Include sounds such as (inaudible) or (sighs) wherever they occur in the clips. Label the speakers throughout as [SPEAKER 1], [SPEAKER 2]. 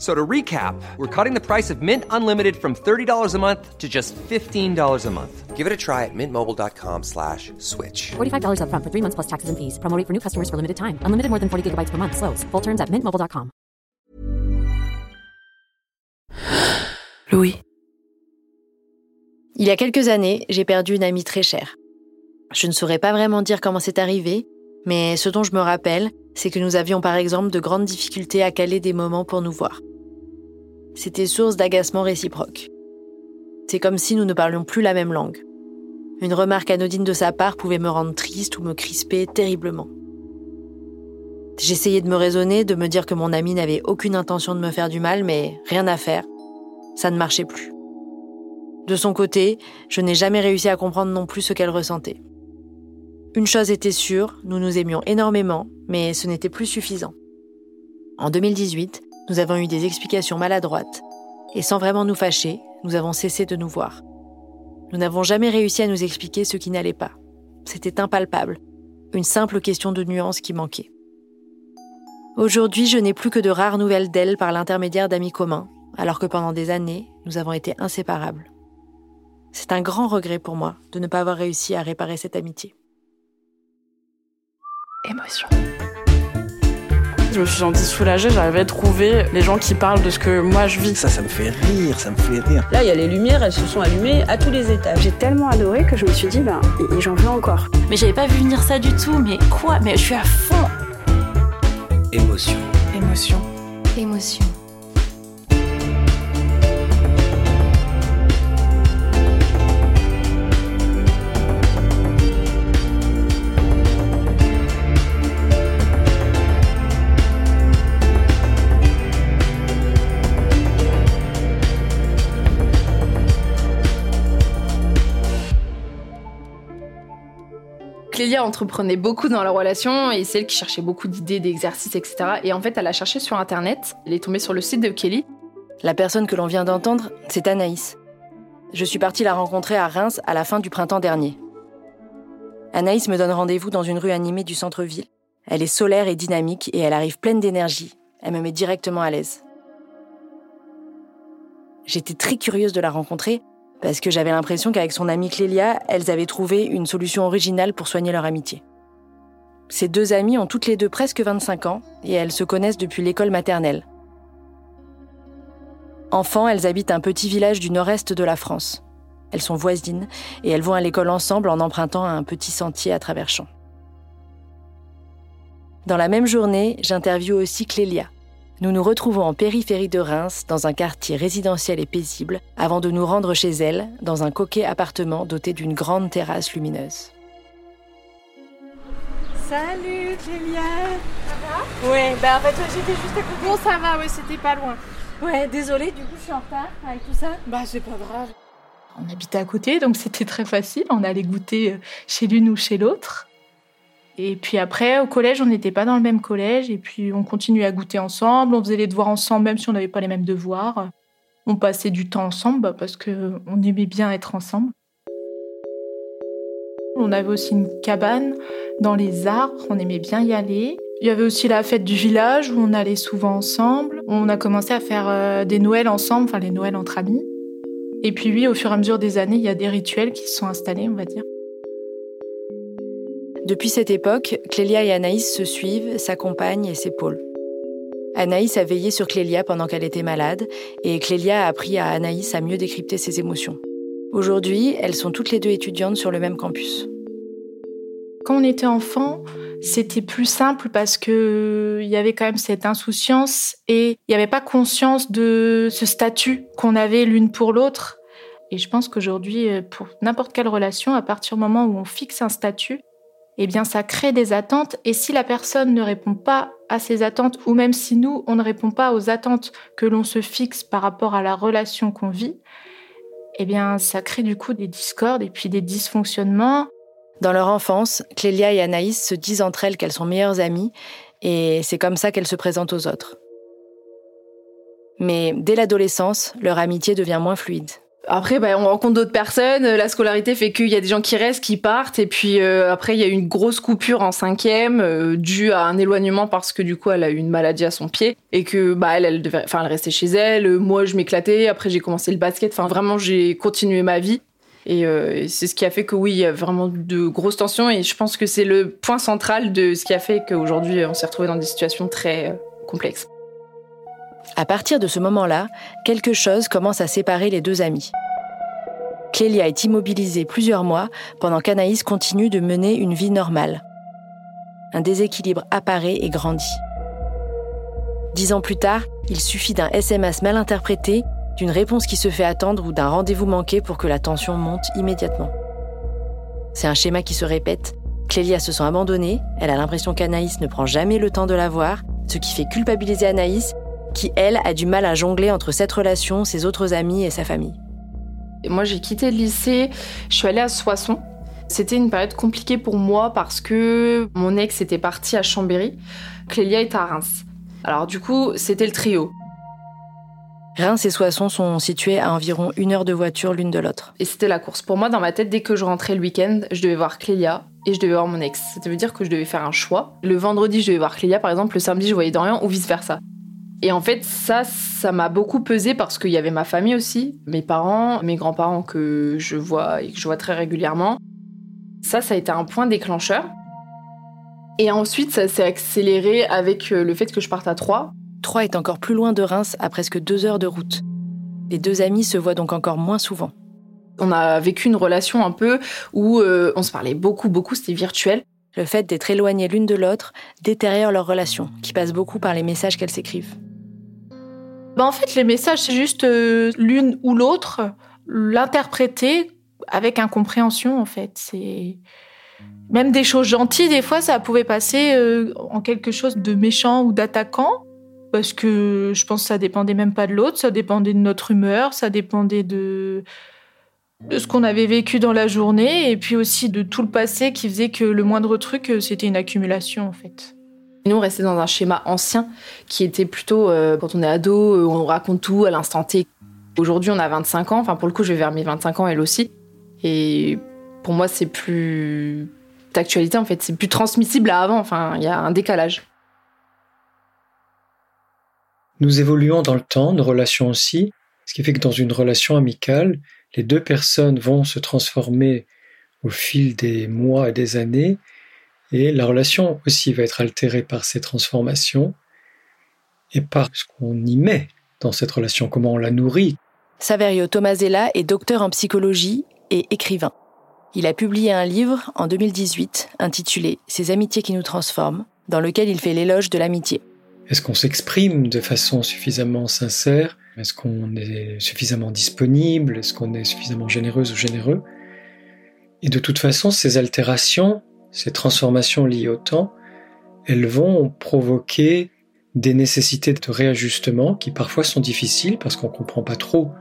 [SPEAKER 1] So to recap, we're cutting the price of Mint Unlimited from $30 a month to just $15 a month. Give it a try at mintmobile.com slash switch.
[SPEAKER 2] $45 upfront for three months plus taxes and fees. Promo rate for new customers for limited time. Unlimited more than 40 gigabytes per month. Slows. Full terms at mintmobile.com. (sighs)
[SPEAKER 3] Louis. Il y a quelques années, j'ai perdu une amie très chère. Je ne saurais pas vraiment dire comment c'est arrivé, mais ce dont je me rappelle, c'est que nous avions par exemple de grandes difficultés à caler des moments pour nous voir. C'était source d'agacement réciproque. C'est comme si nous ne parlions plus la même langue. Une remarque anodine de sa part pouvait me rendre triste ou me crisper terriblement. J'essayais de me raisonner, de me dire que mon amie n'avait aucune intention de me faire du mal, mais rien à faire. Ça ne marchait plus. De son côté, je n'ai jamais réussi à comprendre non plus ce qu'elle ressentait. Une chose était sûre, nous nous aimions énormément, mais ce n'était plus suffisant. En 2018, nous avons eu des explications maladroites, et sans vraiment nous fâcher, nous avons cessé de nous voir. Nous n'avons jamais réussi à nous expliquer ce qui n'allait pas. C'était impalpable, une simple question de nuance qui manquait. Aujourd'hui, je n'ai plus que de rares nouvelles d'elle par l'intermédiaire d'amis communs, alors que pendant des années, nous avons été inséparables. C'est un grand regret pour moi de ne pas avoir réussi à réparer cette amitié.
[SPEAKER 4] Émotion. Je me suis sentie soulagée, j'avais trouvé les gens qui parlent de ce que moi je vis.
[SPEAKER 5] Ça, ça me fait rire, ça me fait rire.
[SPEAKER 6] Là, il y a les lumières, elles se sont allumées à tous les étages.
[SPEAKER 7] J'ai tellement adoré que je me suis dit, ben, j'en veux encore.
[SPEAKER 8] Mais j'avais pas vu venir ça du tout, mais quoi? Mais je suis à fond
[SPEAKER 5] Émotion.
[SPEAKER 4] Émotion.
[SPEAKER 9] Émotion.
[SPEAKER 10] Clélia entreprenait beaucoup dans la relation et c'est elle qui cherchait beaucoup d'idées, d'exercices, etc. Et en fait, elle a cherché sur Internet. Elle est tombée sur le site de Kelly.
[SPEAKER 3] La personne que l'on vient d'entendre, c'est Anaïs. Je suis partie la rencontrer à Reims à la fin du printemps dernier. Anaïs me donne rendez-vous dans une rue animée du centre-ville. Elle est solaire et dynamique et elle arrive pleine d'énergie. Elle me met directement à l'aise. J'étais très curieuse de la rencontrer parce que j'avais l'impression qu'avec son amie Clélia, elles avaient trouvé une solution originale pour soigner leur amitié. Ces deux amies ont toutes les deux presque 25 ans et elles se connaissent depuis l'école maternelle. Enfants, elles habitent un petit village du nord-est de la France. Elles sont voisines et elles vont à l'école ensemble en empruntant un petit sentier à travers champs. Dans la même journée, j'interviewe aussi Clélia. Nous nous retrouvons en périphérie de Reims, dans un quartier résidentiel et paisible, avant de nous rendre chez elle, dans un coquet appartement doté d'une grande terrasse lumineuse.
[SPEAKER 11] Salut Clélia
[SPEAKER 12] Ça va?
[SPEAKER 11] Ouais, bah en fait j'étais juste à côté.
[SPEAKER 12] Bon ça va, ouais, c'était pas loin.
[SPEAKER 11] Ouais, désolée, du coup je suis en retard avec tout ça.
[SPEAKER 12] Bah c'est pas grave.
[SPEAKER 4] On habitait à côté, donc c'était très facile. On allait goûter chez l'une ou chez l'autre. Et puis après, au collège, on n'était pas dans le même collège. Et puis on continuait à goûter ensemble. On faisait les devoirs ensemble, même si on n'avait pas les mêmes devoirs. On passait du temps ensemble bah, parce qu'on aimait bien être ensemble. On avait aussi une cabane dans les arbres. On aimait bien y aller. Il y avait aussi la fête du village où on allait souvent ensemble. On a commencé à faire euh, des Noëls ensemble, enfin les Noëls entre amis. Et puis oui, au fur et à mesure des années, il y a des rituels qui se sont installés, on va dire.
[SPEAKER 3] Depuis cette époque, Clélia et Anaïs se suivent, s'accompagnent et s'épaulent. Anaïs a veillé sur Clélia pendant qu'elle était malade et Clélia a appris à Anaïs à mieux décrypter ses émotions. Aujourd'hui, elles sont toutes les deux étudiantes sur le même campus.
[SPEAKER 4] Quand on était enfant, c'était plus simple parce que il y avait quand même cette insouciance et il n'y avait pas conscience de ce statut qu'on avait l'une pour l'autre. Et je pense qu'aujourd'hui, pour n'importe quelle relation, à partir du moment où on fixe un statut, eh bien, ça crée des attentes. Et si la personne ne répond pas à ces attentes, ou même si nous, on ne répond pas aux attentes que l'on se fixe par rapport à la relation qu'on vit, eh bien, ça crée du coup des discordes et puis des dysfonctionnements.
[SPEAKER 3] Dans leur enfance, Clélia et Anaïs se disent entre elles qu'elles sont meilleures amies, et c'est comme ça qu'elles se présentent aux autres. Mais dès l'adolescence, leur amitié devient moins fluide.
[SPEAKER 10] Après, bah, on rencontre d'autres personnes. La scolarité fait qu'il y a des gens qui restent, qui partent. Et puis euh, après, il y a eu une grosse coupure en cinquième euh, due à un éloignement parce que du coup, elle a eu une maladie à son pied et que bah elle, elle devait, enfin, elle restait chez elle. Moi, je m'éclatais. Après, j'ai commencé le basket. Enfin, vraiment, j'ai continué ma vie. Et euh, c'est ce qui a fait que oui, il y a vraiment de grosses tensions. Et je pense que c'est le point central de ce qui a fait qu'aujourd'hui, on s'est retrouvé dans des situations très complexes.
[SPEAKER 3] À partir de ce moment-là, quelque chose commence à séparer les deux amis. Clélia est immobilisée plusieurs mois pendant qu'Anaïs continue de mener une vie normale. Un déséquilibre apparaît et grandit. Dix ans plus tard, il suffit d'un SMS mal interprété, d'une réponse qui se fait attendre ou d'un rendez-vous manqué pour que la tension monte immédiatement. C'est un schéma qui se répète. Clélia se sent abandonnée, elle a l'impression qu'Anaïs ne prend jamais le temps de la voir, ce qui fait culpabiliser Anaïs qui, elle, a du mal à jongler entre cette relation, ses autres amis et sa famille.
[SPEAKER 10] Moi, j'ai quitté le lycée, je suis allée à Soissons. C'était une période compliquée pour moi parce que mon ex était parti à Chambéry, Clélia est à Reims. Alors du coup, c'était le trio.
[SPEAKER 3] Reims et Soissons sont situés à environ une heure de voiture l'une de l'autre.
[SPEAKER 10] Et c'était la course. Pour moi, dans ma tête, dès que je rentrais le week-end, je devais voir Clélia et je devais voir mon ex. Ça veut dire que je devais faire un choix. Le vendredi, je devais voir Clélia, par exemple, le samedi, je voyais Dorian ou vice-versa. Et en fait, ça, ça m'a beaucoup pesé parce qu'il y avait ma famille aussi, mes parents, mes grands-parents que je vois et que je vois très régulièrement. Ça, ça a été un point déclencheur. Et ensuite, ça s'est accéléré avec euh, le fait que je parte à Troyes.
[SPEAKER 3] Troyes est encore plus loin de Reims, à presque deux heures de route. Les deux amis se voient donc encore moins souvent.
[SPEAKER 10] On a vécu une relation un peu où euh, on se parlait beaucoup, beaucoup, c'était virtuel.
[SPEAKER 3] Le fait d'être éloignées l'une de l'autre détériore leur relation, qui passe beaucoup par les messages qu'elles s'écrivent.
[SPEAKER 4] Bah, en fait, les messages, c'est juste euh, l'une ou l'autre, l'interpréter avec incompréhension, en fait. C'est même des choses gentilles, des fois, ça pouvait passer euh, en quelque chose de méchant ou d'attaquant, parce que je pense que ça dépendait même pas de l'autre, ça dépendait de notre humeur, ça dépendait de de ce qu'on avait vécu dans la journée, et puis aussi de tout le passé qui faisait que le moindre truc, euh, c'était une accumulation, en fait.
[SPEAKER 10] Nous, on restait dans un schéma ancien qui était plutôt, euh, quand on est ado, euh, on raconte tout à l'instant T. Aujourd'hui, on a 25 ans. Enfin, pour le coup, je vais vers mes 25 ans, elle aussi. Et pour moi, c'est plus d'actualité, en fait. C'est plus transmissible à avant. Enfin, il y a un décalage.
[SPEAKER 9] Nous évoluons dans le temps, nos relations aussi. Ce qui fait que dans une relation amicale, les deux personnes vont se transformer au fil des mois et des années et la relation aussi va être altérée par ces transformations et par ce qu'on y met dans cette relation, comment on la nourrit.
[SPEAKER 3] Saverio Tomasella est docteur en psychologie et écrivain. Il a publié un livre en 2018 intitulé Ces amitiés qui nous transforment, dans lequel il fait l'éloge de l'amitié.
[SPEAKER 9] Est-ce qu'on s'exprime de façon suffisamment sincère? Est-ce qu'on est suffisamment disponible? Est-ce qu'on est suffisamment généreuse ou généreux? Et de toute façon, ces altérations, ces transformations liées au temps, elles vont provoquer des nécessités de réajustement qui parfois sont difficiles parce qu'on ne comprend pas trop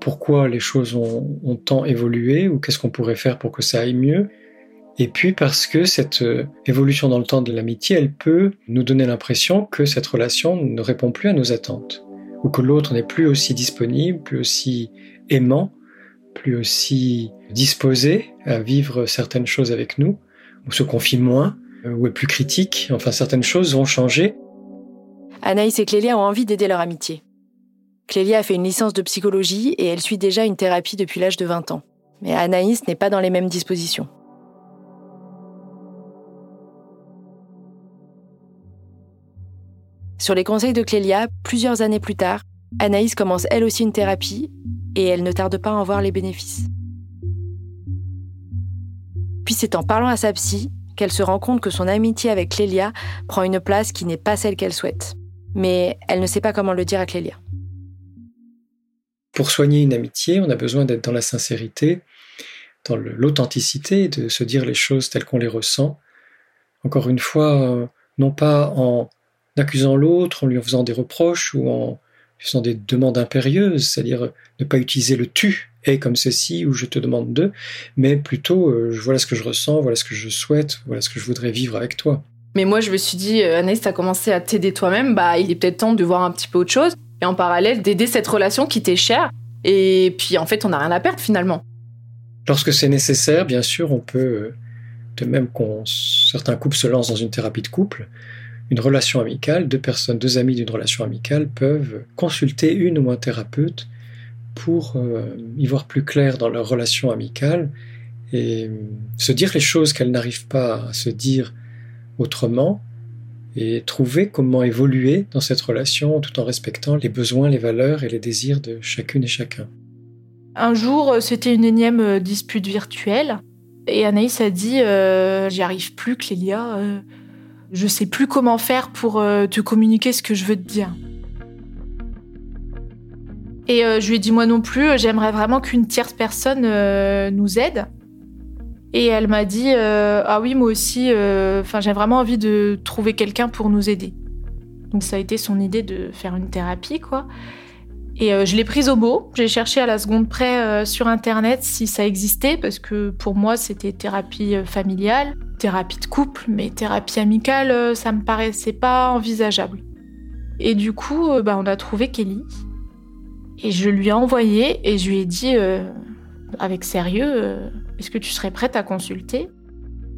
[SPEAKER 9] pourquoi les choses ont, ont tant évolué ou qu'est-ce qu'on pourrait faire pour que ça aille mieux. Et puis parce que cette euh, évolution dans le temps de l'amitié, elle peut nous donner l'impression que cette relation ne répond plus à nos attentes ou que l'autre n'est plus aussi disponible, plus aussi aimant, plus aussi disposé à vivre certaines choses avec nous ou se confie moins, euh, ou est plus critique. Enfin, certaines choses vont changer.
[SPEAKER 3] Anaïs et Clélia ont envie d'aider leur amitié. Clélia a fait une licence de psychologie et elle suit déjà une thérapie depuis l'âge de 20 ans. Mais Anaïs n'est pas dans les mêmes dispositions. Sur les conseils de Clélia, plusieurs années plus tard, Anaïs commence elle aussi une thérapie et elle ne tarde pas à en voir les bénéfices. Puis c'est en parlant à sa psy qu'elle se rend compte que son amitié avec Clélia prend une place qui n'est pas celle qu'elle souhaite. Mais elle ne sait pas comment le dire à Clélia.
[SPEAKER 9] Pour soigner une amitié, on a besoin d'être dans la sincérité, dans l'authenticité, de se dire les choses telles qu'on les ressent. Encore une fois, euh, non pas en accusant l'autre, en lui faisant des reproches ou en faisant des demandes impérieuses, c'est-à-dire ne pas utiliser le tu et comme ceci ou je te demande de, mais plutôt euh, voilà ce que je ressens, voilà ce que je souhaite, voilà ce que je voudrais vivre avec toi.
[SPEAKER 10] Mais moi je me suis dit, euh, Anaïs, t'as commencé à t'aider toi-même, bah il est peut-être temps de voir un petit peu autre chose et en parallèle d'aider cette relation qui t'est chère. Et puis en fait on n'a rien à perdre finalement.
[SPEAKER 9] Lorsque c'est nécessaire, bien sûr, on peut, euh, de même qu'on certains couples se lancent dans une thérapie de couple, une relation amicale, deux personnes, deux amis d'une relation amicale peuvent consulter une ou un thérapeute pour euh, y voir plus clair dans leur relation amicale et euh, se dire les choses qu'elles n'arrivent pas à se dire autrement et trouver comment évoluer dans cette relation tout en respectant les besoins, les valeurs et les désirs de chacune et chacun.
[SPEAKER 4] Un jour, euh, c'était une énième dispute virtuelle et Anaïs a dit J'y arrive plus, Clélia. Je sais plus comment faire pour te communiquer ce que je veux te dire. Et euh, je lui ai dit moi non plus, euh, j'aimerais vraiment qu'une tierce personne euh, nous aide. Et elle m'a dit ah oui moi aussi, enfin j'ai vraiment envie de trouver quelqu'un pour nous aider. Donc ça a été son idée de faire une thérapie quoi. Et je l'ai prise au mot. J'ai cherché à la seconde près sur internet si ça existait parce que pour moi c'était thérapie familiale, thérapie de couple, mais thérapie amicale ça me paraissait pas envisageable. Et du coup bah, on a trouvé Kelly et je lui ai envoyé et je lui ai dit, euh, avec sérieux, euh, est-ce que tu serais prête à consulter?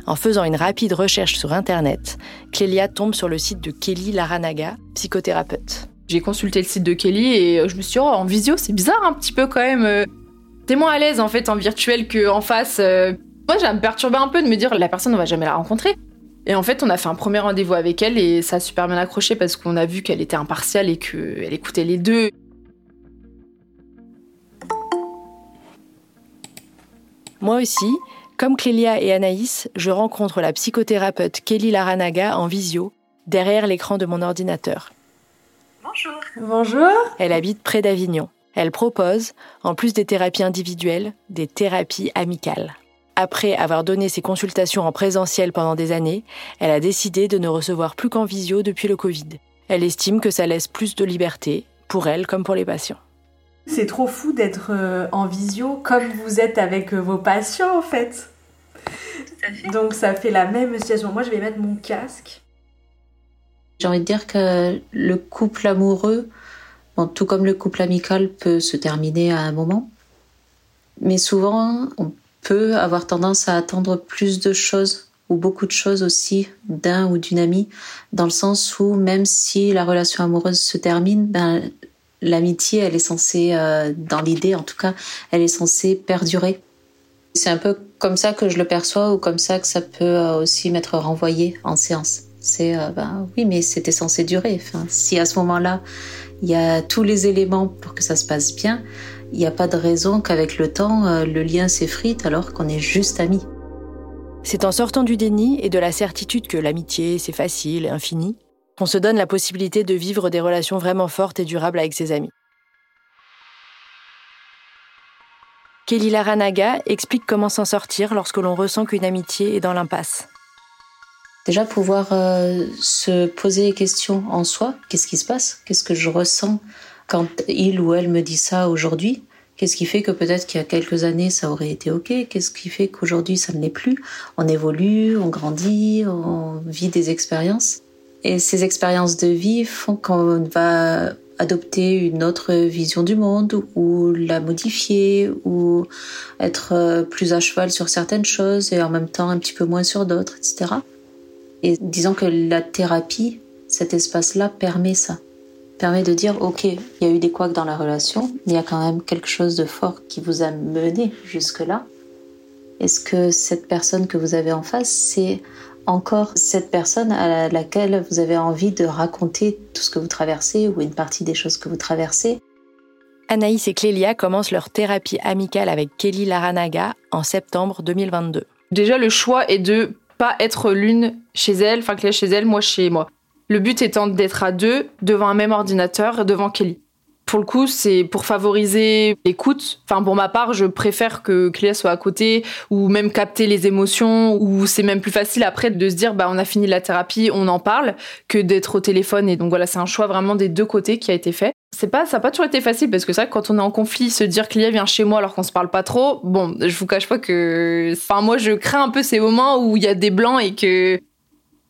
[SPEAKER 3] En faisant une rapide recherche sur Internet, Clélia tombe sur le site de Kelly Laranaga, psychothérapeute.
[SPEAKER 10] J'ai consulté le site de Kelly et euh, je me suis dit, oh, en visio, c'est bizarre un petit peu quand même. T'es moins à l'aise en fait en virtuel qu'en face. Moi, ça me un peu de me dire, la personne, on va jamais la rencontrer. Et en fait, on a fait un premier rendez-vous avec elle et ça a super bien accroché parce qu'on a vu qu'elle était impartiale et qu'elle écoutait les deux.
[SPEAKER 3] Moi aussi, comme Clélia et Anaïs, je rencontre la psychothérapeute Kelly Laranaga en visio, derrière l'écran de mon ordinateur.
[SPEAKER 11] Bonjour.
[SPEAKER 12] Bonjour.
[SPEAKER 3] Elle habite près d'Avignon. Elle propose, en plus des thérapies individuelles, des thérapies amicales. Après avoir donné ses consultations en présentiel pendant des années, elle a décidé de ne recevoir plus qu'en visio depuis le Covid. Elle estime que ça laisse plus de liberté, pour elle comme pour les patients.
[SPEAKER 12] C'est trop fou d'être euh, en visio comme vous êtes avec euh, vos patients en fait. Donc ça fait la même situation. Moi je vais mettre mon casque.
[SPEAKER 13] J'ai envie de dire que le couple amoureux, tout comme le couple amical, peut se terminer à un moment. Mais souvent, on peut avoir tendance à attendre plus de choses ou beaucoup de choses aussi d'un ou d'une amie, dans le sens où même si la relation amoureuse se termine, ben, l'amitié, elle est censée, euh, dans l'idée en tout cas, elle est censée perdurer. C'est un peu comme ça que je le perçois ou comme ça que ça peut euh, aussi m'être renvoyé en séance. C'est, euh, ben oui, mais c'était censé durer. Si à ce moment-là, il y a tous les éléments pour que ça se passe bien, il n'y a pas de raison qu'avec le temps, le lien s'effrite alors qu'on est juste amis.
[SPEAKER 3] C'est en sortant du déni et de la certitude que l'amitié, c'est facile et infini, qu'on se donne la possibilité de vivre des relations vraiment fortes et durables avec ses amis. Kelly Laranaga explique comment s'en sortir lorsque l'on ressent qu'une amitié est dans l'impasse.
[SPEAKER 13] Déjà pouvoir euh, se poser des questions en soi, qu'est-ce qui se passe? Qu'est-ce que je ressens quand il ou elle me dit ça aujourd'hui? Qu'est-ce qui fait que peut-être qu'il y a quelques années ça aurait été ok? Qu'est-ce qui fait qu'aujourd'hui ça ne l'est plus? On évolue, on grandit, on vit des expériences. Et ces expériences de vie font qu'on va adopter une autre vision du monde ou la modifier ou être plus à cheval sur certaines choses et en même temps un petit peu moins sur d'autres, etc. Et disons que la thérapie, cet espace-là permet ça. Permet de dire, ok, il y a eu des couacs dans la relation, mais il y a quand même quelque chose de fort qui vous a mené jusque-là. Est-ce que cette personne que vous avez en face, c'est encore cette personne à laquelle vous avez envie de raconter tout ce que vous traversez ou une partie des choses que vous traversez?
[SPEAKER 3] Anaïs et Clélia commencent leur thérapie amicale avec Kelly Laranaga en septembre 2022.
[SPEAKER 10] Déjà, le choix est de être l'une chez elle, enfin Cléa chez elle, moi chez moi. Le but étant d'être à deux devant un même ordinateur, devant Kelly. Pour le coup, c'est pour favoriser l'écoute. Enfin, pour ma part, je préfère que Cléa soit à côté ou même capter les émotions ou c'est même plus facile après de se dire, bah, on a fini la thérapie, on en parle que d'être au téléphone. Et donc voilà, c'est un choix vraiment des deux côtés qui a été fait. C'est pas, ça n'a pas toujours été facile parce que c'est vrai que quand on est en conflit, se dire Cléa vient chez moi alors qu'on se parle pas trop, bon, je vous cache pas que, enfin, moi, je crains un peu ces moments où il y a des blancs et que,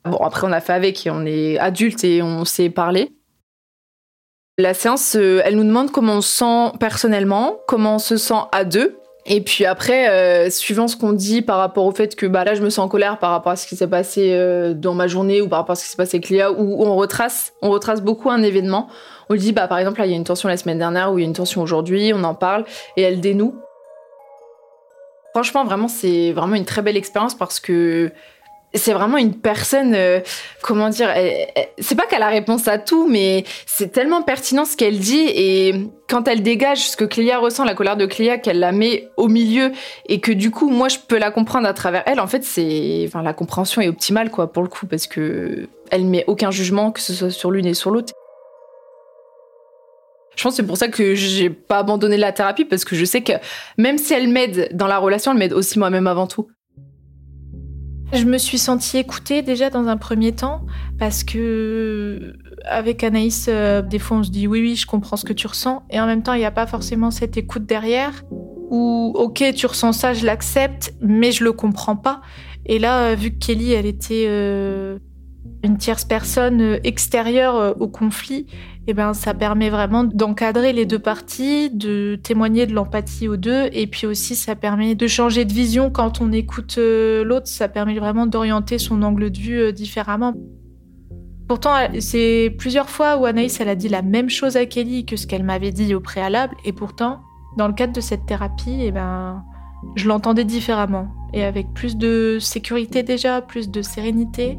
[SPEAKER 10] bon, après, on a fait avec et on est adulte et on sait parler. La séance, euh, elle nous demande comment on se sent personnellement, comment on se sent à deux. Et puis après, euh, suivant ce qu'on dit par rapport au fait que bah, là, je me sens en colère par rapport à ce qui s'est passé euh, dans ma journée ou par rapport à ce qui s'est passé avec Léa, où on retrace, on retrace beaucoup un événement. On dit, bah, par exemple, il y a une tension la semaine dernière ou il y a une tension aujourd'hui, on en parle et elle dénoue. Franchement, vraiment, c'est vraiment une très belle expérience parce que c'est vraiment une personne, euh, comment dire, c'est pas qu'elle a réponse à tout, mais c'est tellement pertinent ce qu'elle dit et quand elle dégage ce que Cléa ressent, la colère de Cléa, qu'elle la met au milieu et que du coup, moi, je peux la comprendre à travers elle. En fait, c'est, enfin, la compréhension est optimale, quoi, pour le coup, parce que elle met aucun jugement, que ce soit sur l'une et sur l'autre. Je pense que c'est pour ça que j'ai pas abandonné la thérapie parce que je sais que même si elle m'aide dans la relation, elle m'aide aussi moi-même avant tout.
[SPEAKER 4] Je me suis sentie écoutée déjà dans un premier temps parce que avec Anaïs, euh, des fois on se dit oui oui je comprends ce que tu ressens et en même temps il n'y a pas forcément cette écoute derrière où ok tu ressens ça je l'accepte mais je le comprends pas et là euh, vu que Kelly elle était euh, personne extérieure au conflit eh ben, ça permet vraiment d'encadrer les deux parties, de témoigner de l'empathie aux deux, et puis aussi ça permet de changer de vision quand on écoute euh, l'autre, ça permet vraiment d'orienter son angle de vue euh, différemment. Pourtant, c'est plusieurs fois où Anaïs elle a dit la même chose à Kelly que ce qu'elle m'avait dit au préalable, et pourtant, dans le cadre de cette thérapie, eh ben, je l'entendais différemment, et avec plus de sécurité déjà, plus de sérénité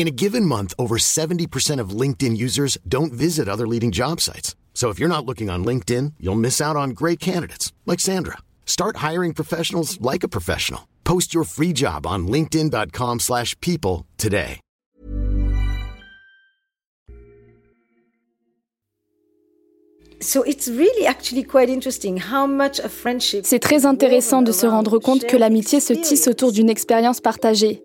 [SPEAKER 14] In a given month, over 70% of LinkedIn users don't visit other leading job sites. So if you're not looking on LinkedIn, you'll miss out on great candidates like Sandra. Start hiring professionals like a professional. Post your free job on linkedin.com/people today.
[SPEAKER 15] So it's really actually quite interesting how much a friendship C'est très intéressant de se rendre compte que l'amitié se tisse autour d'une expérience partagée.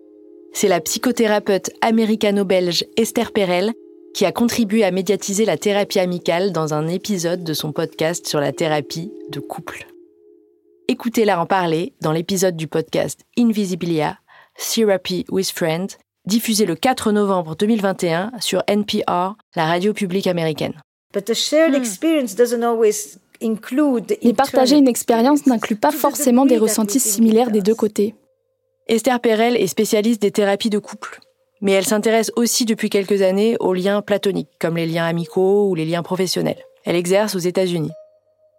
[SPEAKER 3] C'est la psychothérapeute américano-belge Esther Perel qui a contribué à médiatiser la thérapie amicale dans un épisode de son podcast sur la thérapie de couple. Écoutez-la en parler dans l'épisode du podcast Invisibilia, Therapy with Friends, diffusé le 4 novembre 2021 sur NPR, la radio publique américaine.
[SPEAKER 15] Mais partager une expérience n'inclut pas forcément des ressentis similaires des deux côtés.
[SPEAKER 3] Esther Perel est spécialiste des thérapies de couple, mais elle s'intéresse aussi depuis quelques années aux liens platoniques, comme les liens amicaux ou les liens professionnels. Elle exerce aux États-Unis.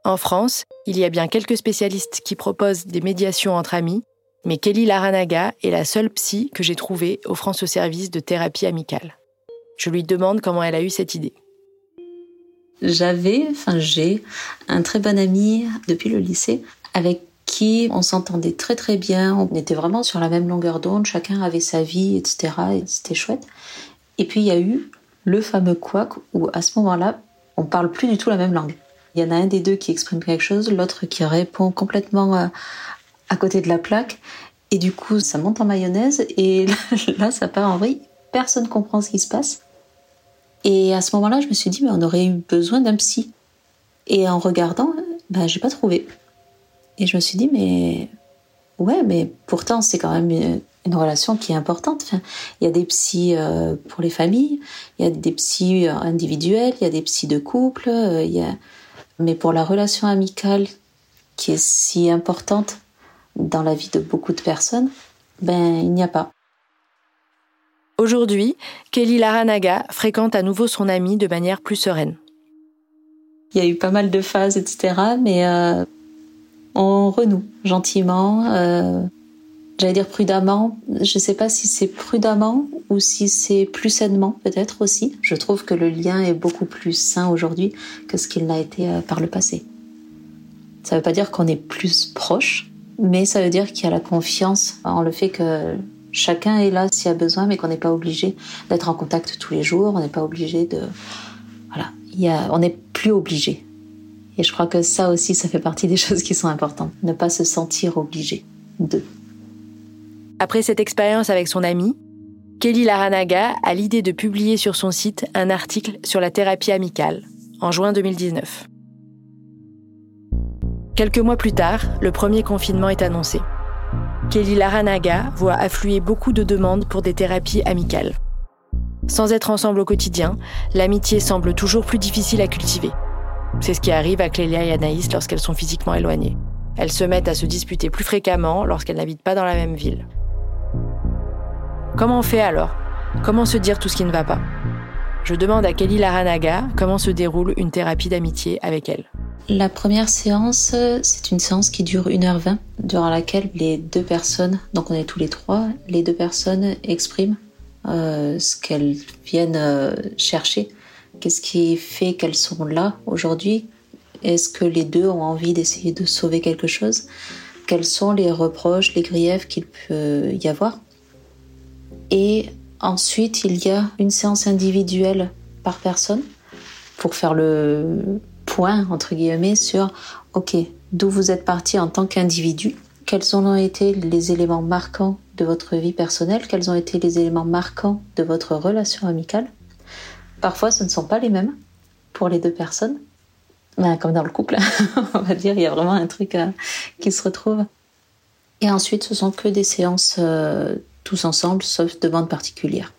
[SPEAKER 3] En France, il y a bien quelques spécialistes qui proposent des médiations entre amis, mais Kelly Laranaga est la seule psy que j'ai trouvée offrant ce service de thérapie amicale. Je lui demande comment elle a eu cette idée
[SPEAKER 13] j'avais, enfin j'ai, un très bon ami depuis le lycée avec on s'entendait très très bien, on était vraiment sur la même longueur d'onde, chacun avait sa vie, etc. Et c'était chouette. Et puis il y a eu le fameux couac où à ce moment-là, on parle plus du tout la même langue. Il y en a un des deux qui exprime quelque chose, l'autre qui répond complètement à, à, côté de la plaque. Et du coup, ça monte en mayonnaise et (laughs) là, ça part en vrille. Personne comprend ce qui se passe. Et à ce moment-là, je me suis dit, mais on aurait eu besoin d'un psy. Et en regardant, ben, j'ai pas trouvé. Et je me suis dit, mais ouais, mais pourtant, c'est quand même une, relation qui est importante. Enfin, il y a des psys euh, pour les familles, il y a des psys individuels, il y a des psys de couple, euh, il y a... mais pour la relation amicale qui est si importante dans la vie de beaucoup de personnes, ben, il n'y a pas.
[SPEAKER 3] Aujourd'hui, Kelly Laranaga fréquente à nouveau son amie de manière plus sereine.
[SPEAKER 13] Il y a eu pas mal de phases, etc. Mais euh, on renoue gentiment. Euh, J'allais dire prudemment. Je ne sais pas si c'est prudemment ou si c'est plus sainement, peut-être aussi. Je trouve que le lien est beaucoup plus sain aujourd'hui que ce qu'il n'a été euh, par le passé. Ça ne veut pas dire qu'on est plus proche, mais ça veut dire qu'il y a la confiance en le fait que chacun est là s'il y a besoin, mais qu'on n'est pas obligé d'être en contact tous les jours, on n'est pas obligé de... Voilà, il y a... on n'est plus obligé. Et je crois que ça aussi, ça fait partie des (laughs) choses qui sont importantes. Ne pas se sentir obligé de.
[SPEAKER 3] Après cette expérience avec son ami, Kelly Laranaga a l'idée de publier sur son site un article sur la thérapie amicale, en juin 2019. Quelques mois plus tard, le premier confinement est annoncé. Kelly Laranaga voit affluer beaucoup de demandes pour des thérapies amicales. Sans être ensemble au quotidien, l'amitié semble toujours plus difficile à cultiver. C'est ce qui arrive à Clélia et Anaïs lorsqu'elles sont physiquement éloignées. Elles se mettent à se disputer plus fréquemment lorsqu'elles n'habitent pas dans la même ville. Comment on fait alors? Comment se dire tout ce qui ne va pas? Je demande à Kelly Laranaga comment se déroule une thérapie d'amitié avec elle.
[SPEAKER 13] La première séance, c'est une séance qui dure 1h20, durant laquelle les deux personnes, donc on est tous les trois, les deux personnes expriment euh, ce qu'elles viennent euh, chercher. Qu'est-ce qui fait qu'elles sont là aujourd'hui? Est-ce que les deux ont envie d'essayer de sauver quelque chose? Quels sont les reproches, les griefs qu'il peut y avoir? Et ensuite, il y a une séance individuelle par personne pour faire le point, entre guillemets, sur, OK, d'où vous êtes parti en tant qu'individu, quels ont été les éléments marquants de votre vie personnelle, quels ont été les éléments marquants de votre relation amicale? Parfois, ce ne sont pas les mêmes pour les deux personnes. Ben, comme dans le couple, (laughs) on va dire, il y a vraiment un truc euh, qui se retrouve. Et ensuite, ce sont que des séances euh, tous ensemble, sauf demande particulière.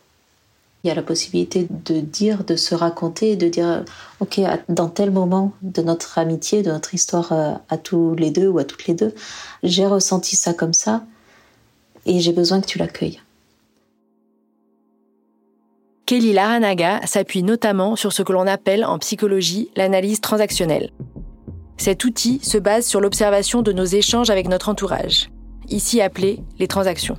[SPEAKER 13] Il y a la possibilité de dire, de se raconter, de dire, ok, dans tel moment de notre amitié, de notre histoire euh, à tous les deux ou à toutes les deux, j'ai ressenti ça comme ça et j'ai besoin que tu l'accueilles.
[SPEAKER 3] Kelly Laranaga s'appuie notamment sur ce que l'on appelle en psychologie l'analyse transactionnelle. Cet outil se base sur l'observation de nos échanges avec notre entourage, ici appelés les transactions.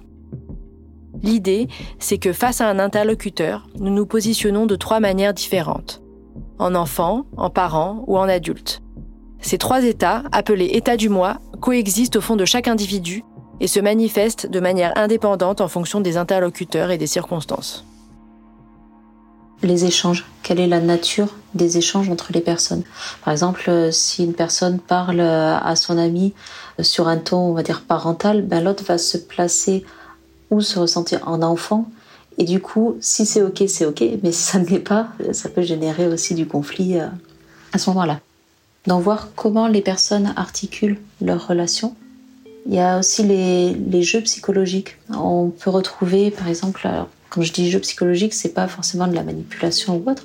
[SPEAKER 3] L'idée, c'est que face à un interlocuteur, nous nous positionnons de trois manières différentes. En enfant, en parent ou en adulte. Ces trois états, appelés états du moi, coexistent au fond de chaque individu et se manifestent de manière indépendante en fonction des interlocuteurs et des circonstances.
[SPEAKER 13] Les échanges, quelle est la nature des échanges entre les personnes? Par exemple, si une personne parle à son ami sur un ton, on va dire parental, ben l'autre va se placer ou se ressentir en enfant. Et du coup, si c'est ok, c'est ok, mais si ça ne l'est pas, ça peut générer aussi du conflit euh, à ce moment-là. D'en voir comment les personnes articulent leurs relations. Il y a aussi les jeux psychologiques. On peut retrouver, par exemple, quand je dis jeux psychologiques, c'est pas forcément de la manipulation ou autre,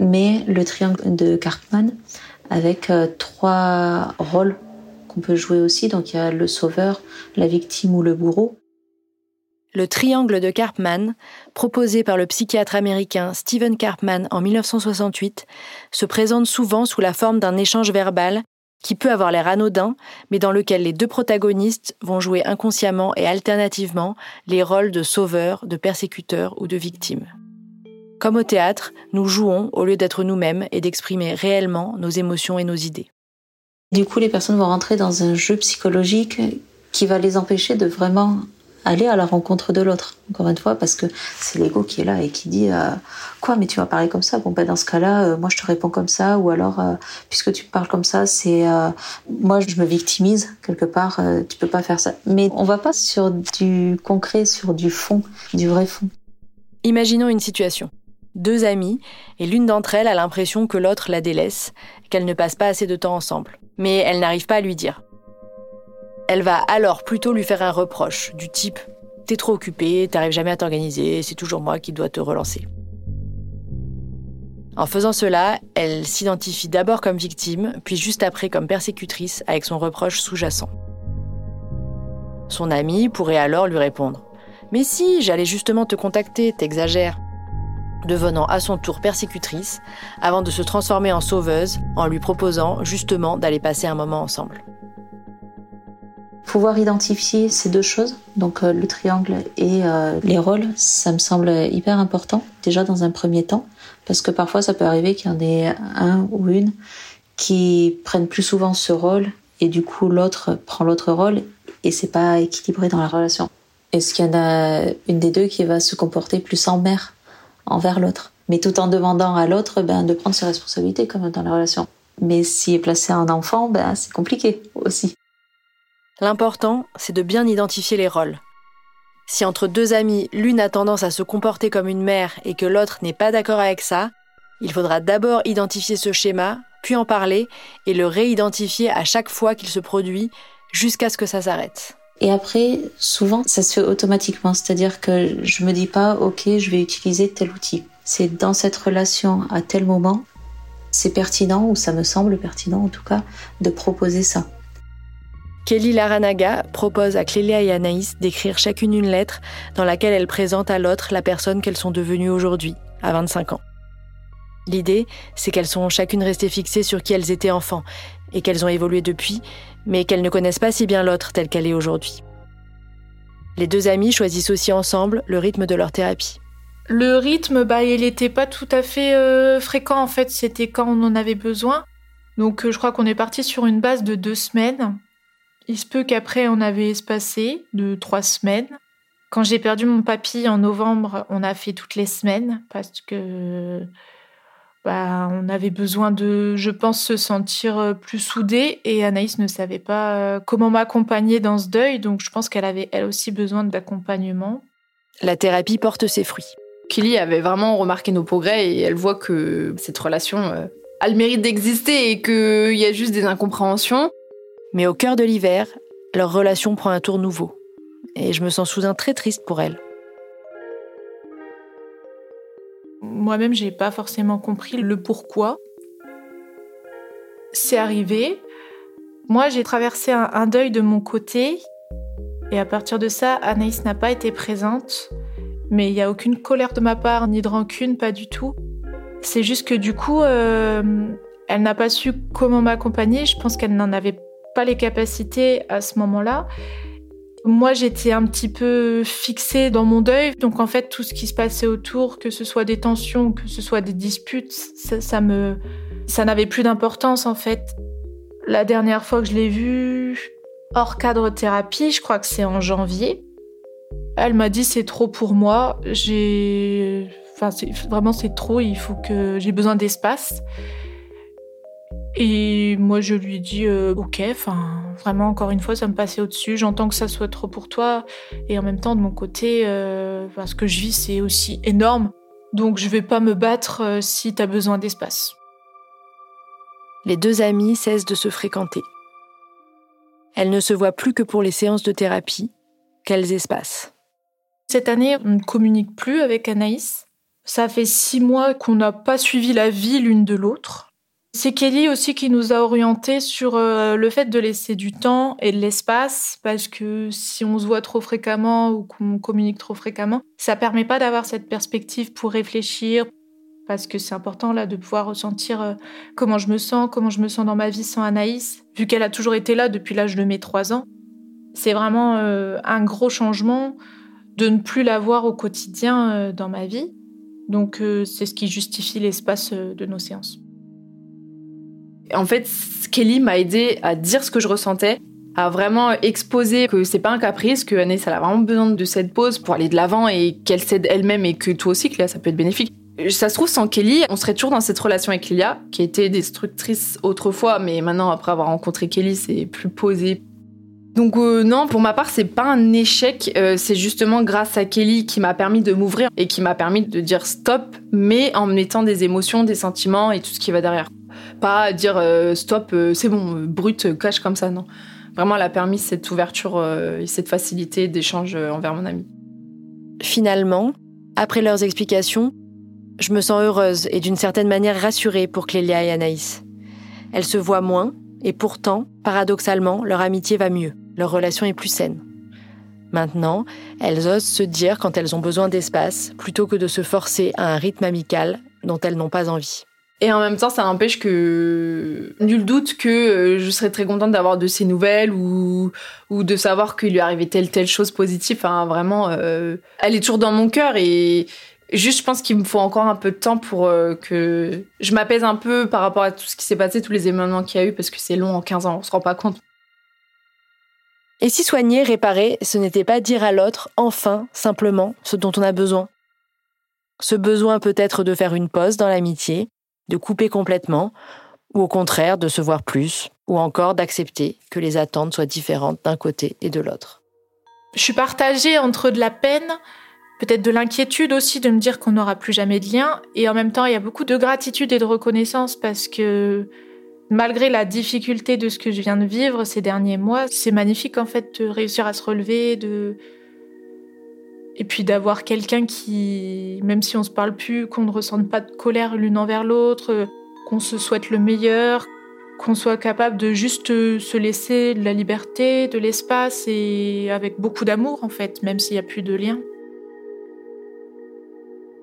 [SPEAKER 13] mais le triangle de Cartman avec euh, trois rôles qu'on peut jouer aussi. Donc il y a le sauveur, la victime ou le bourreau
[SPEAKER 3] le triangle de Karpman, proposé par le psychiatre américain Stephen Karpman en 1968, se présente souvent sous la forme d'un échange verbal qui peut avoir l'air anodin, mais dans lequel les deux protagonistes vont jouer inconsciemment et alternativement les rôles de sauveur, de persécuteur ou de victime. Comme au théâtre, nous jouons au lieu d'être nous-mêmes et d'exprimer réellement nos émotions et nos idées.
[SPEAKER 13] Du coup, les personnes vont rentrer dans un jeu psychologique qui va les empêcher de vraiment aller à la rencontre de l'autre, encore une fois, parce que c'est l'ego qui est là et qui dit euh, Quoi, mais tu vas parler comme ça? Bon, ben dans ce cas-là, euh, moi je te réponds comme ça, ou alors, euh, puisque tu parles comme ça, c'est moi je me victimise quelque part, tu peux pas faire ça. Mais on va pas sur du concret, sur du fond, du vrai fond.
[SPEAKER 3] Imaginons une situation. Deux amies, et l'une d'entre elles a l'impression que l'autre la délaisse, qu'elle ne passe pas assez de temps ensemble. Mais elle n'arrive pas à lui dire. Elle va alors plutôt lui faire un reproche, du type T'es trop occupé, t'arrives jamais à t'organiser, c'est toujours moi qui dois te relancer. En faisant cela, elle s'identifie d'abord comme victime, puis juste après comme persécutrice avec son reproche sous-jacent. Son ami pourrait alors lui répondre Mais si, j'allais justement te contacter, t'exagères. Devenant à son tour persécutrice, avant de se transformer en sauveuse en lui proposant justement d'aller passer un moment ensemble.
[SPEAKER 13] Pouvoir identifier ces deux choses, donc euh, le triangle et euh, les rôles, ça me semble hyper important, déjà dans un premier temps, parce que parfois ça peut arriver qu'il y en ait un ou une qui prennent plus souvent ce rôle et du coup l'autre prend l'autre rôle et c'est pas équilibré dans la relation. Est-ce qu'il y en a une des deux qui va se comporter plus en mère envers l'autre, mais tout en demandant à l'autre ben, de prendre ses responsabilités comme dans la relation. Mais s'il est placé un enfant, ben, c'est compliqué aussi.
[SPEAKER 3] L'important, c'est de bien identifier les rôles. Si entre deux amis, l'une a tendance à se comporter comme une mère et que l'autre n'est pas d'accord avec ça, il faudra d'abord identifier ce schéma, puis en parler et le réidentifier à chaque fois qu'il se produit jusqu'à ce que ça s'arrête.
[SPEAKER 13] Et après, souvent, ça se fait automatiquement, c'est-à-dire que je me dis pas, ok, je vais utiliser tel outil. C'est dans cette relation à tel moment, c'est pertinent, ou ça me semble pertinent en tout cas, de proposer ça.
[SPEAKER 3] Kelly Laranaga propose à Clélia et Anaïs d'écrire chacune une lettre dans laquelle elles présentent à l'autre la personne qu'elles sont devenues aujourd'hui, à 25 ans. L'idée, c'est qu'elles sont chacune restées fixées sur qui elles étaient enfants et qu'elles ont évolué depuis, mais qu'elles ne connaissent pas si bien l'autre telle qu'elle est aujourd'hui. Les deux amies choisissent aussi ensemble le rythme de leur thérapie.
[SPEAKER 4] Le rythme, bah, il n'était pas tout à fait euh, fréquent en fait, c'était quand on en avait besoin. Donc euh, je crois qu'on est parti sur une base de deux semaines. Il se peut qu'après on avait espacé de trois semaines. Quand j'ai perdu mon papy en novembre, on a fait toutes les semaines parce que bah, on avait besoin de, je pense, se sentir euh, plus soudés et Anaïs ne savait pas euh, comment m'accompagner dans ce deuil, donc je pense qu'elle avait elle aussi besoin d'accompagnement.
[SPEAKER 3] La thérapie porte ses fruits.
[SPEAKER 10] Kelly avait vraiment remarqué nos progrès et elle voit que cette relation euh, a le mérite d'exister et qu'il y a juste des incompréhensions.
[SPEAKER 3] Mais au cœur de l'hiver, leur relation prend un tour nouveau. Et je me sens soudain très triste pour elle.
[SPEAKER 4] Moi-même, j'ai pas forcément compris le pourquoi. C'est arrivé. Moi, j'ai traversé un, deuil de mon côté. Et à partir de ça, Anaïs n'a pas été présente. Mais il n'y a aucune colère de ma part, ni de rancune, pas du tout. C'est juste que du coup, euh, elle n'a pas su comment m'accompagner. Je pense qu'elle n'en avait pas les capacités à ce moment-là. Moi, j'étais un petit peu fixée dans mon deuil. Donc, en fait, tout ce qui se passait autour, que ce soit des tensions, que ce soit des disputes, ça, me, ça n'avait plus d'importance, en fait. La dernière fois que je l'ai vue, hors cadre thérapie, je crois que c'est en janvier. Elle m'a dit c'est trop pour moi. J'ai, enfin, vraiment c'est trop. Il faut que j'ai besoin d'espace. Et moi, je lui dis euh, ok, enfin, vraiment, encore une fois, ça me passait au-dessus. J'entends que ça soit trop pour toi. Et en même temps, de mon côté, euh, ce que je vis, c'est aussi énorme. Donc, je vais pas me battre euh, si tu as besoin d'espace.
[SPEAKER 3] Les deux amies cessent de se fréquenter. Elles ne se voient plus que pour les séances de thérapie, qu'elles espacent.
[SPEAKER 4] Cette année, on ne communique plus avec Anaïs. Ça fait six mois qu'on n'a pas suivi la vie l'une de l'autre. C'est Kelly aussi qui nous a orientés sur euh, le fait de laisser du temps et de l'espace, parce que si on se voit trop fréquemment ou qu'on communique trop fréquemment, ça permet pas d'avoir cette perspective pour réfléchir, parce que c'est important là de pouvoir ressentir euh, comment je me sens, comment je me sens dans ma vie sans Anaïs, vu qu'elle a toujours été là depuis l'âge de mes trois ans. C'est vraiment euh, un gros changement de ne plus la voir au quotidien dans ma vie. Donc c'est ce qui justifie l'espace de nos séances.
[SPEAKER 10] En fait, Kelly m'a aidé à dire ce que je ressentais, à vraiment exposer que c'est pas un caprice, que Anaïs elle a vraiment besoin de cette pause pour aller de l'avant et qu'elle s'aide elle-même et que toi aussi, là, ça peut être bénéfique. Ça se trouve, sans Kelly, on serait toujours dans cette relation avec Lilia, qui était destructrice autrefois, mais maintenant, après avoir rencontré Kelly, c'est plus posé. Donc euh, non, pour ma part, c'est pas un échec, euh, c'est justement grâce à Kelly qui m'a permis de m'ouvrir et qui m'a permis de dire stop, mais en mettant des émotions, des sentiments et tout ce qui va derrière. Pas dire euh, stop, euh, c'est bon, euh, brut, cache comme ça, non. Vraiment, elle a permis cette ouverture et cette facilité d'échange envers mon ami.
[SPEAKER 3] Finalement, après leurs explications, je me sens heureuse et d'une certaine manière rassurée pour Clélia et Anaïs. Elles se voient moins, et pourtant, paradoxalement, leur amitié va mieux, leur relation est plus saine. Maintenant, elles osent se dire quand elles ont besoin d'espace, plutôt que de se forcer à un rythme amical dont elles n'ont pas envie.
[SPEAKER 10] Et en même temps, ça n'empêche que nul doute que euh, je serais très contente d'avoir de ses nouvelles ou ou de savoir qu'il lui arrivait telle telle chose positive. Enfin, vraiment, euh, elle est toujours dans mon cœur et juste, je pense qu'il me faut encore un peu de temps pour euh, que je m'apaise un peu par rapport à tout ce qui s'est passé, tous les événements qu'il y a eu, parce que c'est long en 15 ans, on se rend pas compte.
[SPEAKER 3] Et si soigner, réparer, ce n'était pas dire à l'autre, enfin, simplement, ce dont on a besoin? Ce besoin peut être de faire une pause dans l'amitié, de couper complètement, ou au contraire de se voir plus, ou encore d'accepter que les attentes soient différentes d'un côté et de l'autre.
[SPEAKER 4] Je suis partagée entre de la peine, peut-être de l'inquiétude aussi de me dire qu'on n'aura plus jamais de lien, et en même temps il y a beaucoup de gratitude et de reconnaissance parce que malgré la difficulté de ce que je viens de vivre ces derniers mois, c'est magnifique en fait de réussir à se relever, de et puis d'avoir quelqu'un qui, même si on se parle plus, qu'on ne ressente pas de colère l'une envers l'autre, qu'on se souhaite le meilleur, qu'on soit capable de juste se laisser de la liberté, de l'espace et avec beaucoup d'amour en fait, même s'il n'y a plus de lien.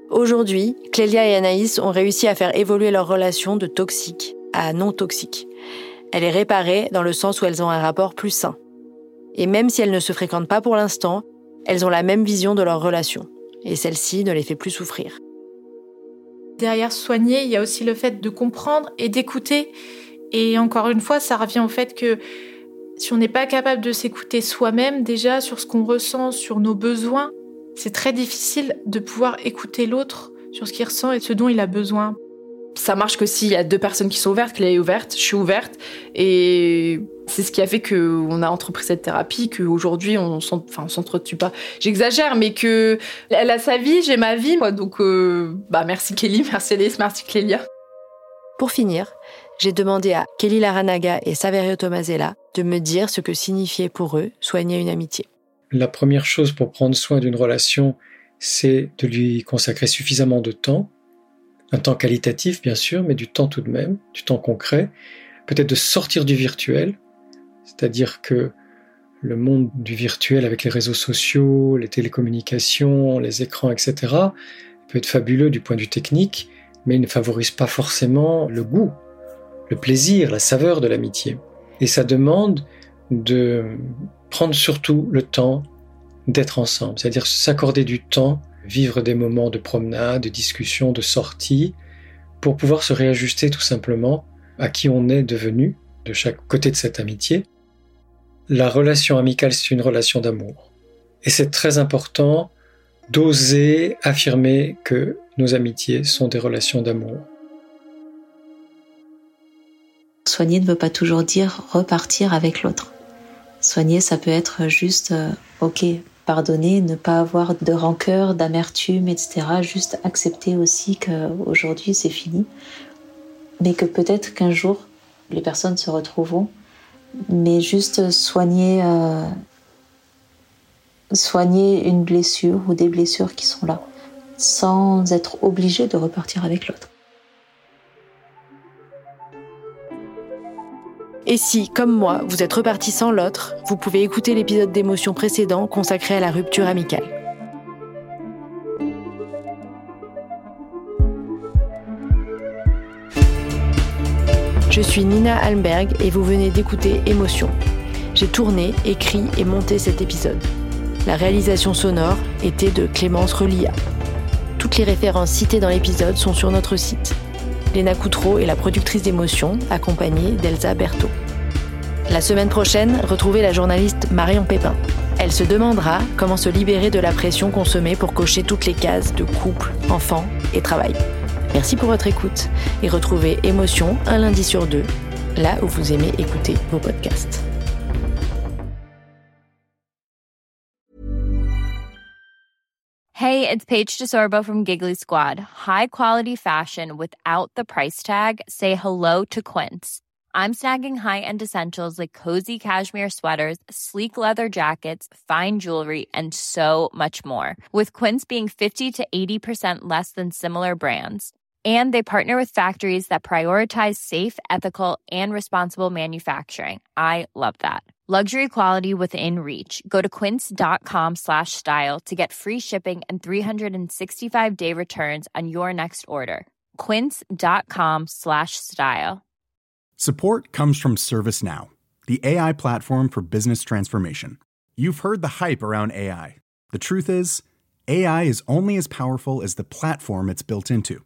[SPEAKER 3] Aujourd'hui, Clélia et Anaïs ont réussi à faire évoluer leur relation de toxique à non toxique. Elle est réparée dans le sens où elles ont un rapport plus sain. Et même si elles ne se fréquentent pas pour l'instant, elles ont la même vision de leur relation, et celle-ci ne les fait plus souffrir.
[SPEAKER 4] Derrière soigner, il y a aussi le fait de comprendre et d'écouter. Et encore une fois, ça revient au fait que si on n'est pas capable de s'écouter soi-même déjà sur ce qu'on ressent, sur nos besoins, c'est très difficile de pouvoir écouter l'autre sur ce qu'il ressent et ce dont il a besoin
[SPEAKER 10] ça marche que s'il y a deux personnes qui sont ouvertes, qu'elle est ouverte, je suis ouverte. Et c'est ce qui a fait qu'on a entrepris cette thérapie, qu'aujourd'hui on s'entretue pas. J'exagère, mais que elle a sa vie, j'ai ma vie, moi. Donc, euh, bah merci Kelly, (laughs) merci Alice, merci Clélia.
[SPEAKER 3] Pour finir, j'ai demandé à Kelly Laranaga et Saverio Tomasella de me dire ce que signifiait pour eux soigner une amitié.
[SPEAKER 9] La première chose pour prendre soin d'une relation, c'est de lui consacrer suffisamment de temps un temps qualitatif bien sûr, mais du temps tout de même, du temps concret, peut-être de sortir du virtuel, c'est-à-dire que le monde du virtuel avec les réseaux sociaux, les télécommunications, les écrans, etc., peut être fabuleux du point de vue technique, mais il ne favorise pas forcément le goût, le plaisir, la saveur de l'amitié. Et ça demande de prendre surtout le temps d'être ensemble, c'est-à-dire s'accorder du temps vivre des moments de promenade, de discussion, de sortie, pour pouvoir se réajuster tout simplement à qui on est devenu de chaque côté de cette amitié. La relation amicale, c'est une relation d'amour. Et c'est très important d'oser affirmer que nos amitiés sont des relations d'amour.
[SPEAKER 13] Soigner ne veut pas toujours dire repartir avec l'autre. Soigner, ça peut être juste, euh, ok, pardonner, ne pas avoir de rancœur, d'amertume, etc. Juste accepter aussi qu'aujourd'hui c'est fini, mais que peut-être qu'un jour les personnes se retrouveront, mais juste soigner, euh, soigner une blessure ou des blessures qui sont là, sans être obligé de repartir avec l'autre.
[SPEAKER 3] Et si, comme moi, vous êtes reparti sans l'autre, vous pouvez écouter l'épisode d'émotion précédent consacré à la rupture amicale. Je suis Nina Almberg et vous venez d'écouter Émotion. J'ai tourné, écrit et monté cet épisode. La réalisation sonore était de Clémence Relia. Toutes les références citées dans l'épisode sont sur notre site Léna Coutreau est la productrice d'émotion, accompagnée d'Elsa Berthaud. La semaine prochaine, retrouvez la journaliste Marion Pépin. Elle se demandera comment se libérer de la pression consommée pour cocher toutes les cases de couple, enfant et travail. Merci pour votre écoute et retrouvez Émotion un lundi sur deux, là où vous aimez écouter vos podcasts.
[SPEAKER 16] Hey, it's Paige DeSorbo from Giggly Squad. High quality fashion without the price tag. Say hello to Quince. I'm snagging high-end essentials like cozy cashmere sweaters, sleek leather jackets, fine jewelry, and so much more. With Quince being 50 to 80% less than similar brands. And they partner with factories that prioritize safe, ethical, and responsible manufacturing. I love that. Luxury quality within reach. Go to quince.com slash style to get free shipping and 365 day returns on your next order. Quince.com slash style.
[SPEAKER 17] Support comes from ServiceNow, the AI platform for business transformation. You've heard the hype around AI. The truth is, AI is only as powerful as the platform it's built into.